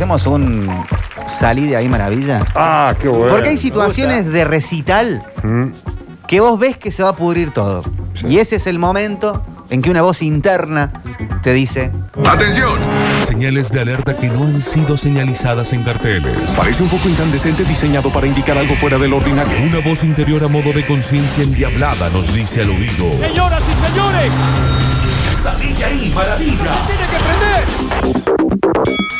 hacemos un salí de ahí maravilla? Ah, qué bueno. Porque hay situaciones de recital Mm, que vos ves que se va a pudrir todo. Sí. Y ese es el momento en que una voz interna te dice, ¡Atención! Señales de alerta que no han sido señalizadas en carteles. Parece un foco incandescente diseñado para indicar algo fuera del ordinario. Una voz interior a modo de conciencia endiablada nos dice al oído. Señoras y señores, ¡Salí de ahí, maravilla! tiene que prender.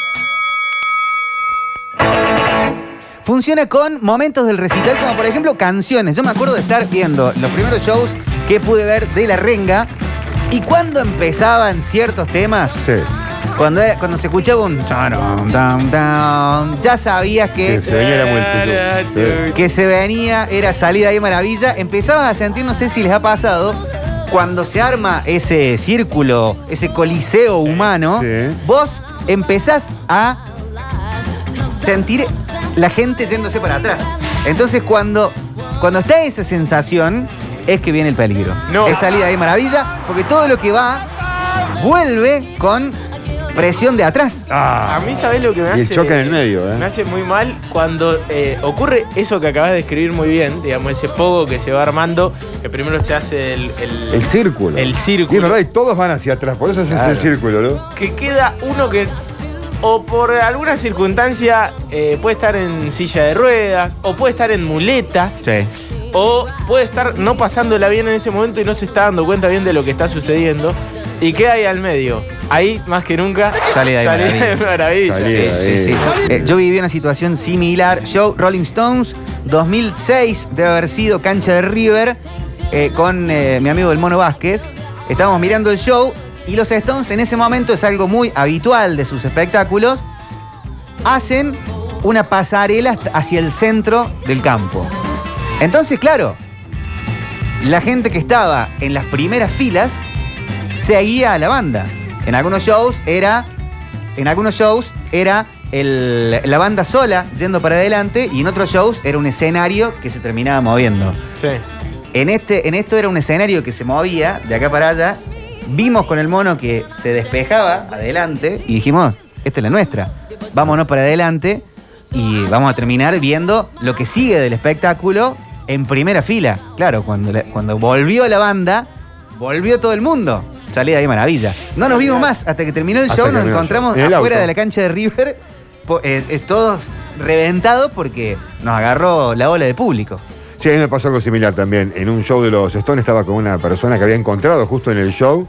Funciona con momentos del recital, como por ejemplo canciones. Yo me acuerdo de estar viendo los primeros shows que pude ver de La Renga y cuando empezaban ciertos temas, Sí. cuando, era- cuando se escuchaba un... Ya sabías que... Que se venía la multitud. que se venía, era salida ahí maravilla, empezaban a sentir, no sé si les ha pasado, cuando se arma ese círculo, ese coliseo humano, Sí. vos empezás a sentir la gente yéndose para atrás. Entonces cuando, cuando está esa sensación, es que viene el peligro. No. Es salida ahí maravilla, porque todo lo que va vuelve con presión de atrás. Ah, A mí, ¿sabés lo que me Y hace? el choque en el medio, ¿eh? Me hace muy mal cuando eh, ocurre eso que acabas de describir muy bien, digamos, ese pogo que se va armando, que primero se hace el, el, el círculo. el Y es círculo. verdad, y todos van hacia atrás, por eso Claro. el círculo, ¿no? que queda uno que o por alguna circunstancia eh, puede estar en silla de ruedas, o puede estar en muletas, Sí. o puede estar no pasándola bien en ese momento y no se está dando cuenta bien de lo que está sucediendo, y queda ahí al medio. Ahí, más que nunca, Salida ahí de maravilla. Salida. Sí, sí, sí. Eh, yo viví una situación similar. Show Rolling Stones, 2006, debe haber sido cancha de River, eh, con eh, mi amigo el Mono Vázquez. Estábamos mirando el show y los Stones en ese momento es algo muy habitual de sus espectáculos. Hacen una pasarela hacia el centro del campo. Entonces, claro, la gente que estaba en las primeras filas seguía a la banda. En algunos shows era. En algunos shows era el- la banda sola yendo para adelante y en otros shows era un escenario que se terminaba moviendo. Sí. En, este, en esto era un escenario que se movía de acá para allá. Vimos con el mono que se despejaba adelante y dijimos, esta es la nuestra. Vámonos para adelante y vamos a terminar viendo lo que sigue del espectáculo en primera fila. Claro, cuando, la- cuando volvió la banda, volvió todo el mundo. Salía ahí maravilla. No nos vimos más hasta que terminó el Hasta show, nos encontramos. En afuera auto. de la cancha de River, eh, eh, todos reventados porque nos agarró la ola de público. Sí, a mí me pasó algo similar también. En un show de los Stones estaba con una persona que había encontrado justo en el show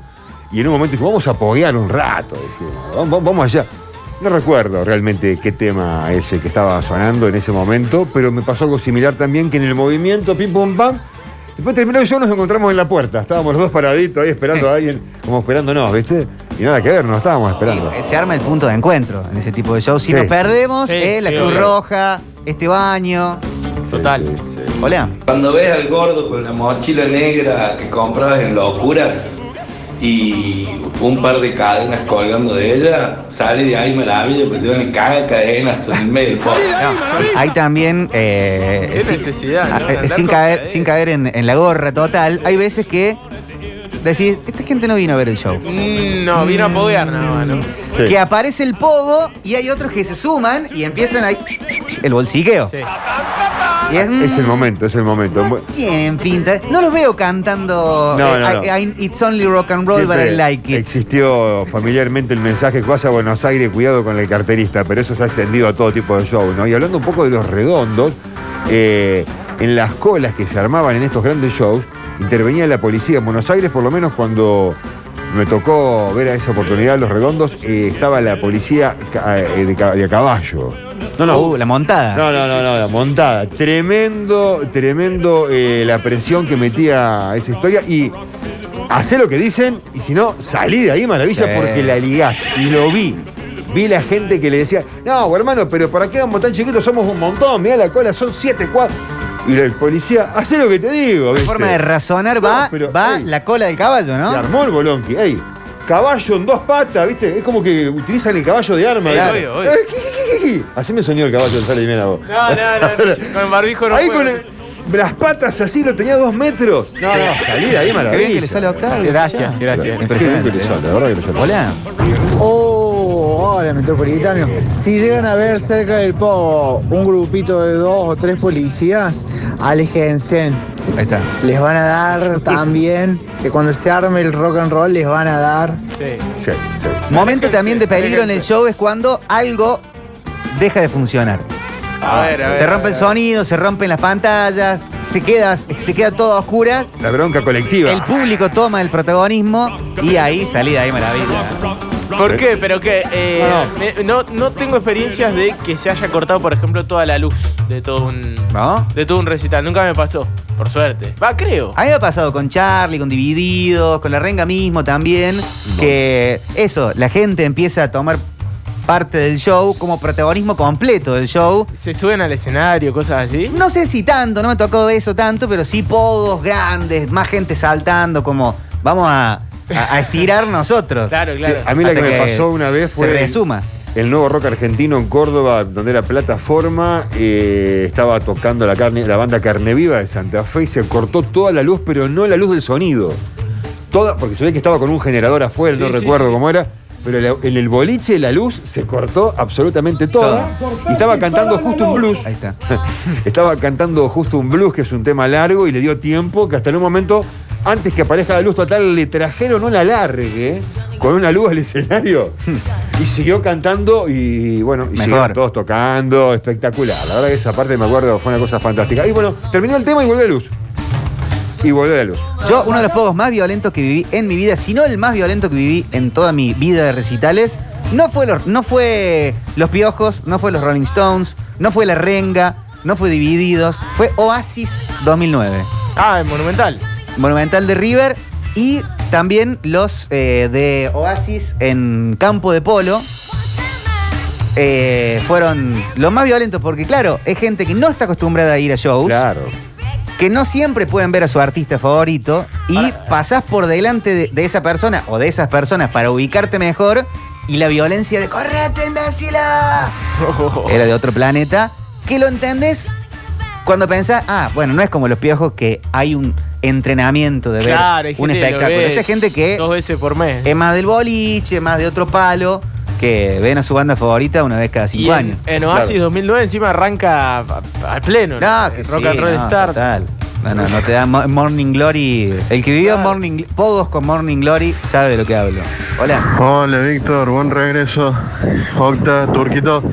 y en un momento dijo, vamos a apoyar un rato. dijimos, vamos, vamos allá. No recuerdo realmente qué tema es el que estaba sonando en ese momento, pero me pasó algo similar también que en el movimiento, pim pum pam, después terminó el show, nos encontramos en la puerta. Estábamos los dos paraditos ahí esperando a alguien, como esperándonos, ¿viste? Y nada que ver, no estábamos esperando. Y se arma el punto de encuentro en ese tipo de shows. Si Sí. nos perdemos, Sí, eh, la sí, Cruz obvio. Roja, este baño. Total. Sí, sí, sí. Hola. Cuando ves al gordo con la mochila negra que comprabas en Locuras y un par de cadenas colgando de ella, sale de ahí maravilla, porque te van a cagar cadenas en el medio. No, hay también. eh, Qué sin- necesidad, ¿no? ah, eh, sin, con caer, cadenas. sin caer en, en la gorra total. Hay veces que decís, esta gente no vino a ver el show. Mm, No, vino a poguear nada más, ¿no? Sí. Que aparece el pogo y hay otros que se suman y empiezan ahí el bolsiqueo. Sí. Y es, Es el momento, es el momento. No tienen pinta. No los veo cantando No, eh, no, no. I- I- It's only rock and roll, but I like it. Existió familiarmente el mensaje que vas a Buenos Aires, cuidado con el carterista, pero eso se ha extendido a todo tipo de show, ¿no? Y hablando un poco de los redondos, eh, en las colas que se armaban en estos grandes shows, intervenía la policía en Buenos Aires, por lo menos cuando me tocó ver a esa oportunidad los redondos, eh, estaba la policía de, ca- de a caballo. No, no, Uh, la montada. no, no, no, no, la montada. Tremendo, tremendo eh, la presión que metía esa historia y hacé lo que dicen y si no, salí de ahí, maravilla, Sí. porque la ligás. Y lo vi. Vi la gente que le decía, no, hermano, pero ¿para qué vamos tan chiquitos? Somos un montón, mirá la cola, son siete cuadros. Y el policía, hacé lo que te digo. La forma de razonar va, pero, va ey. la cola del caballo, Se ¿no? armó el bolonqui, ey. Caballo en dos patas, ¿viste? Es como que utilizan el caballo de arma. Sí, ¿viste? obvio, obvio. ¿qué, qué, qué, qué? Así me soñó el caballo de Sale Jimena vos. No, no, no, no, con el barbijo no Ahí puedo. con el- las patas así, lo tenía dos metros. No, no, salí de ahí, Qué maravilla. bien que le sale a Octavio. Gracias, gracias. Qué bien que le sale, la verdad que le sale. Hola. Oh, Hola, metropolitano. Si llegan a ver cerca del pogo un grupito de dos o tres policías, aléjense. Ahí está. Les van a dar también, que cuando se arme el rock and roll, les van a dar. Sí. Sí, sí. Momento también de peligro en el show es cuando algo deja de funcionar. A ver, a ver. Se rompe el sonido, se rompen las pantallas, se queda, se queda todo a oscuras. La bronca colectiva. El público toma el protagonismo y ahí salida ahí maravilla. ¿Por qué? Pero que eh, No, no tengo experiencias de que se haya cortado, por ejemplo, toda la luz de todo un ¿No? de todo un recital. Nunca me pasó, por suerte. Va, creo. A mí me ha pasado con Charlie, con Divididos, con la Renga mismo también, que eso, la gente empieza a tomar parte del show como protagonismo completo del show. Se suben al escenario, cosas así. No sé si tanto, no me tocó eso tanto, pero sí podos grandes, más gente saltando, como vamos a, a- a estirar nosotros. Claro, Sí, claro. a mí la que me pasó una vez Se fue resuma. el nuevo rock argentino en Córdoba, donde era plataforma. eh, estaba tocando la, carne, la banda Carne Viva de Santa Fe y se cortó toda la luz, pero no la luz del sonido. Toda, porque se ve que estaba con un generador afuera, Sí, no sí, recuerdo sí. cómo era. Pero la- en el boliche la luz se cortó absolutamente toda. Y estaba cantando justo un blues. Ahí está. Estaba cantando justo un blues, que es un tema largo, y le dio tiempo que hasta en un momento, antes que aparezca la luz total, le trajeron una largue con una luz al escenario. y siguió cantando y bueno, y Mejor. siguieron todos tocando, espectacular. La verdad que esa parte me acuerdo, fue una cosa fantástica. Y bueno, terminó el tema y volvió la luz. Y volvió la luz. Yo, uno de los pogos más violentos que viví en mi vida, si no el más violento que viví en toda mi vida de recitales, no fue los, no fue los Piojos, no fue los Rolling Stones, no fue La Renga, no fue Divididos, fue Oasis 2009. Ah, en Monumental. Monumental de River y también los eh, de Oasis en campo de polo. eh, fueron los más violentos porque, claro, es gente que no está acostumbrada a ir a shows, Claro. Que no siempre pueden ver a su artista favorito y pasás por delante de, de esa persona o de esas personas para ubicarte mejor y la violencia de ¡Correte, imbécil! Era de otro planeta. Que lo entendés cuando pensás, ah, bueno, no es como los piojos que hay un entrenamiento de ver Claro, un espectáculo. Esta es gente que Dos veces por mes. es más del boliche, más de otro palo, que ven a su banda favorita una vez cada y cinco en, años. en Oasis Claro. 2009 encima arranca al pleno. No, que Rock sí, and Roll no, Start. total. No, no, no te da mo- Morning Glory. El que vivió. Morning Pogos con Morning Glory sabe de lo que hablo. Hola. Hola Víctor, buen regreso. Octa, Turquito.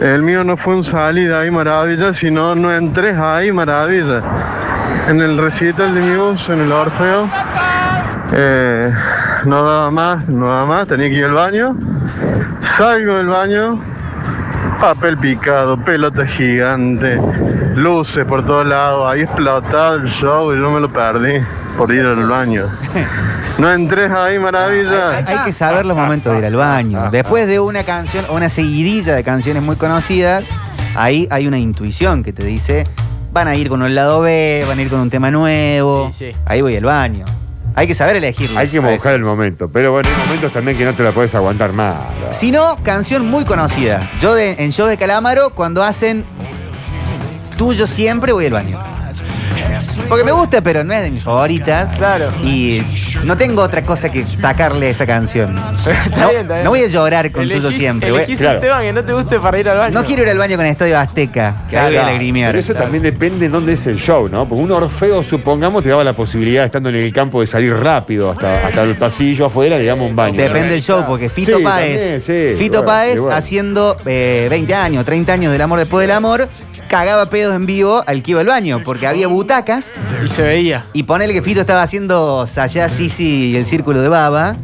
El mío no fue un salida ahí maravilla, sino no entré ahí maravilla. En el recital de Muse, en el Orfeo, eh, no daba más, no daba más, tenía que ir al baño. Salgo del baño, papel picado, pelota gigante, luces por todos lados, ahí explotado el show y yo me lo perdí por ir al baño. No entres ahí, maravilla. Hay, hay que saber los momentos de ir al baño. Después de una canción o una seguidilla de canciones muy conocidas, ahí hay una intuición que te dice, van a ir con un lado B, van a ir con un tema nuevo. Sí, sí. Ahí voy al baño. Hay que saber elegirlo. Hay que mojar el momento. Pero bueno, hay momentos también que no te la puedes aguantar más. ¿no? Si no, canción muy conocida. Yo de- en show de Calamaro, cuando hacen tuyo siempre, voy al baño. Porque me gusta, pero no es de mis favoritas. Claro. Y no tengo otra cosa que sacarle a esa canción. Está no, bien, está bien. no voy a llorar con Elegís- tuyo siempre. voy- Elegís Claro. un tema que no te guste para ir al baño. no quiero ir al baño con Estadio Azteca, que ahí voy a Claro, lagrimear. Pero eso Claro. también depende en dónde es el show, ¿no? Porque un Orfeo, supongamos, te daba la posibilidad, estando en el campo, de salir rápido hasta, hasta el pasillo afuera, digamos, un baño. Depende del show, porque Fito Sí, Páez, también, sí, Fito bueno, Páez igual. haciendo eh, 20 años, 30 años del amor después del amor, cagaba pedos en vivo al que iba al baño, porque había butacas Y se veía. y ponele que Fito estaba haciendo Sayá Sisi y el círculo de baba.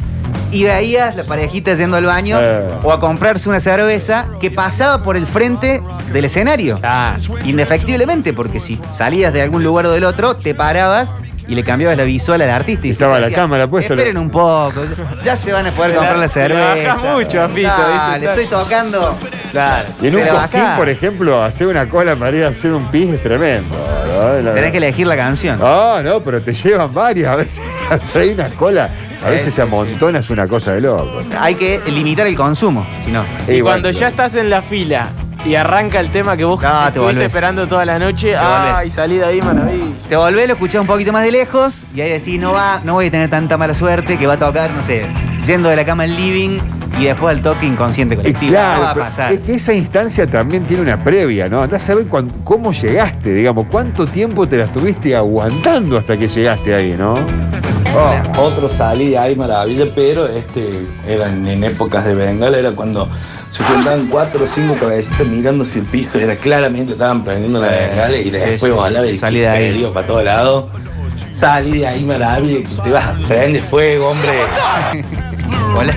Y veías la parejita yendo al baño Eh. o a comprarse una cerveza que pasaba por el frente del escenario. Ah, Indefectiblemente, porque si salías de algún lugar o del otro, te parabas y le cambiabas la visual al artista. Y Estaba Fito la cámara puesta. Esperen un poco, ya se van a poder comprar la se la cerveza. mucho a Fito, ¿viste? estoy tocando. Claro. Y en Se un la cosquín, bajás. por ejemplo, hacer una cola para ir a hacer un pis es tremendo. ¿no? La- Tenés que elegir la canción. Ah, no, pero te llevan varias a veces. Hasta ahí una cola. A veces se amontona, es una cosa de loco. Hay que limitar el consumo, si no. Y Igual, cuando ya estás en la fila y arranca el tema que vos No, te estuviste volvés. esperando toda la noche, volvés. ay, salí de ahí, maravilla. Te volvés, lo escuchás un poquito más de lejos y ahí decís, no va, no voy a tener tanta mala suerte que va a tocar, no sé, yendo de la cama al living, y después al toque inconsciente Eh, colectivo. claro, no va a pasar. es que esa instancia también tiene una previa, ¿no? Andás a saber cuán- cómo llegaste, digamos, cuánto tiempo te la estuviste aguantando hasta que llegaste ahí, ¿no? Oh, Otro salí de ahí maravilla, pero este eran en épocas de Bengala, era cuando se juntaban cuatro o cinco cabecitas mirando hacia el piso, era claramente estaban prendiendo la bengala y después sí, volaba sí, el salí de ahí. para todos lados. Salí de ahí maravilla, que te vas a prender fuego, hombre. Hola.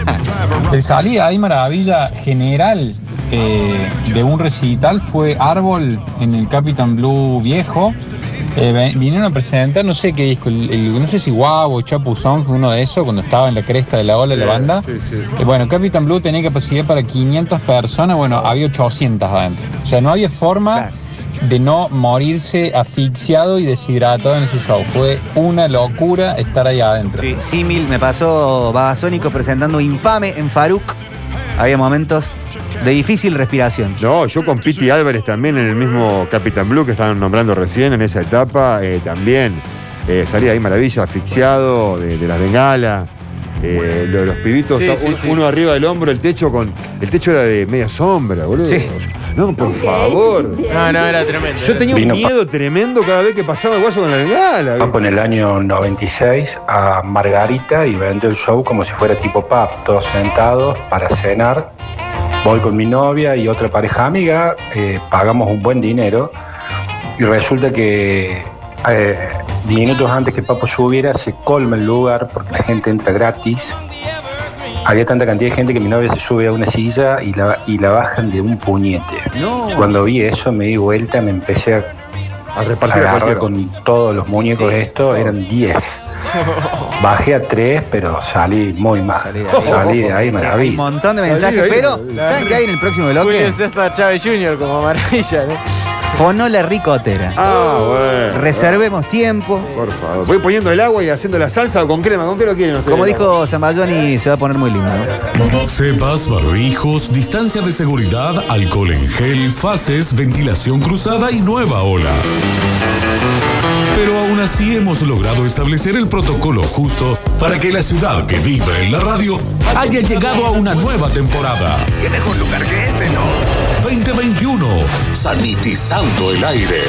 El salida ahí maravilla general eh, de un recital fue Árbol en el Capitán Blue viejo. Eh, vinieron a presentar, no sé qué disco, el- el- no sé si Guau o Chapuzón, uno de esos, cuando estaba en la cresta de la ola de la banda. sí, sí. Eh, bueno, Capitán Blue tenía capacidad para 500 personas, bueno, había 800 adentro. O sea, no había forma Claro. De no morirse asfixiado y deshidratado en ese show. Fue una locura estar ahí adentro. Sí, símil, me pasó Babasónico presentando Infame en Faruk. Había momentos de difícil respiración. No, yo con Piti Álvarez también en el mismo Capitán Blue que estaban nombrando recién en esa etapa, eh, también eh, salí ahí maravilla, asfixiado de, de las bengalas. eh, lo de los pibitos, Sí, está sí, un- sí. uno arriba del hombro, el techo con. El techo era de media sombra, boludo. Sí. No, por favor. No, no, era tremendo. Yo tenía un Vino miedo tremendo cada vez que pasaba el guaso con la bengala. Papo en el año 96 a Margarita y vendió el show como si fuera tipo pub, todos sentados para cenar. Voy con mi novia y otra pareja amiga, eh, pagamos un buen dinero y resulta que eh, minutos antes que Papo subiera se colma el lugar porque la gente entra gratis. Había tanta cantidad de gente que mi novia se sube a una silla y la, y la bajan de un puñete. No. Cuando vi eso me di vuelta, me empecé a A repartir a con todos los muñecos Sí. de esto, eran 10. Bajé a 3, pero salí muy mal. Salí de Salí ahí. de ahí, Che, Un maravilla. montón de mensajes, ahí, pero maravilla. ¿saben qué hay en el próximo bloque? Julio César Chávez Jr. como maravilla, ¿no? Fonola Ricotera. Ah, bueno. Reservemos tiempo. Por favor. Voy poniendo el agua y haciendo la salsa con crema. ¿Con qué lo quieren? Como dijo Zambayoni, se va a poner muy lindo. ¿no? Cepas, barbijos, distancia de seguridad, alcohol en gel, fases, ventilación cruzada y nueva ola. Pero aún así hemos logrado establecer el protocolo justo para que la ciudad que vive en la radio haya llegado a una nueva temporada. ¿Qué mejor lugar que este, no? 2021, sanitizando el aire.